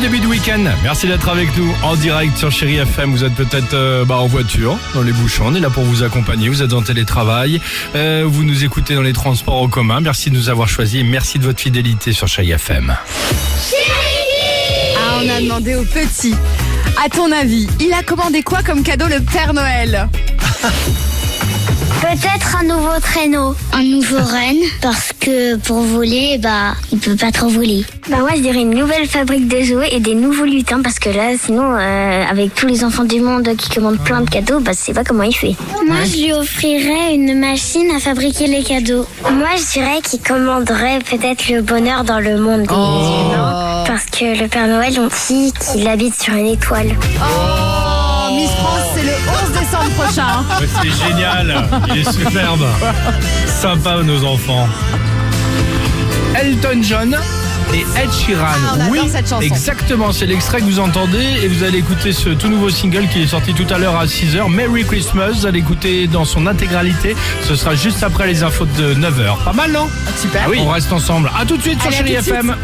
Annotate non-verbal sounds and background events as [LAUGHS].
début de week-end. Merci d'être avec nous en direct sur Chéri FM. Vous êtes peut-être euh, bah, en voiture, dans les bouchons. On est là pour vous accompagner. Vous êtes en télétravail. Euh, vous nous écoutez dans les transports en commun. Merci de nous avoir choisis. Merci de votre fidélité sur Chéri FM. Ah, on a demandé au petit. À ton avis, il a commandé quoi comme cadeau le Père Noël? [LAUGHS] Peut-être un nouveau traîneau. Un nouveau renne, parce que pour voler, bah, il peut pas trop voler. Bah moi je dirais une nouvelle fabrique de jouets et des nouveaux lutins, parce que là, sinon, euh, avec tous les enfants du monde qui commandent plein de cadeaux, bah je sais pas comment il fait. Moi je lui offrirais une machine à fabriquer les cadeaux. Moi je dirais qu'il commanderait peut-être le bonheur dans le monde des humains, parce que le Père Noël, on dit qu'il habite sur une étoile. Oh, hein. C'est génial. Il est superbe. Sympa nos enfants. Elton John et Ed Sheeran. Ah, on adore oui, cette chanson. exactement. C'est l'extrait que vous entendez et vous allez écouter ce tout nouveau single qui est sorti tout à l'heure à 6h. Merry Christmas. Vous allez écouter dans son intégralité. Ce sera juste après les infos de 9h. Pas mal, non? Super. On reste ensemble. À tout de suite sur Allez, à Chéri tout de suite. FM.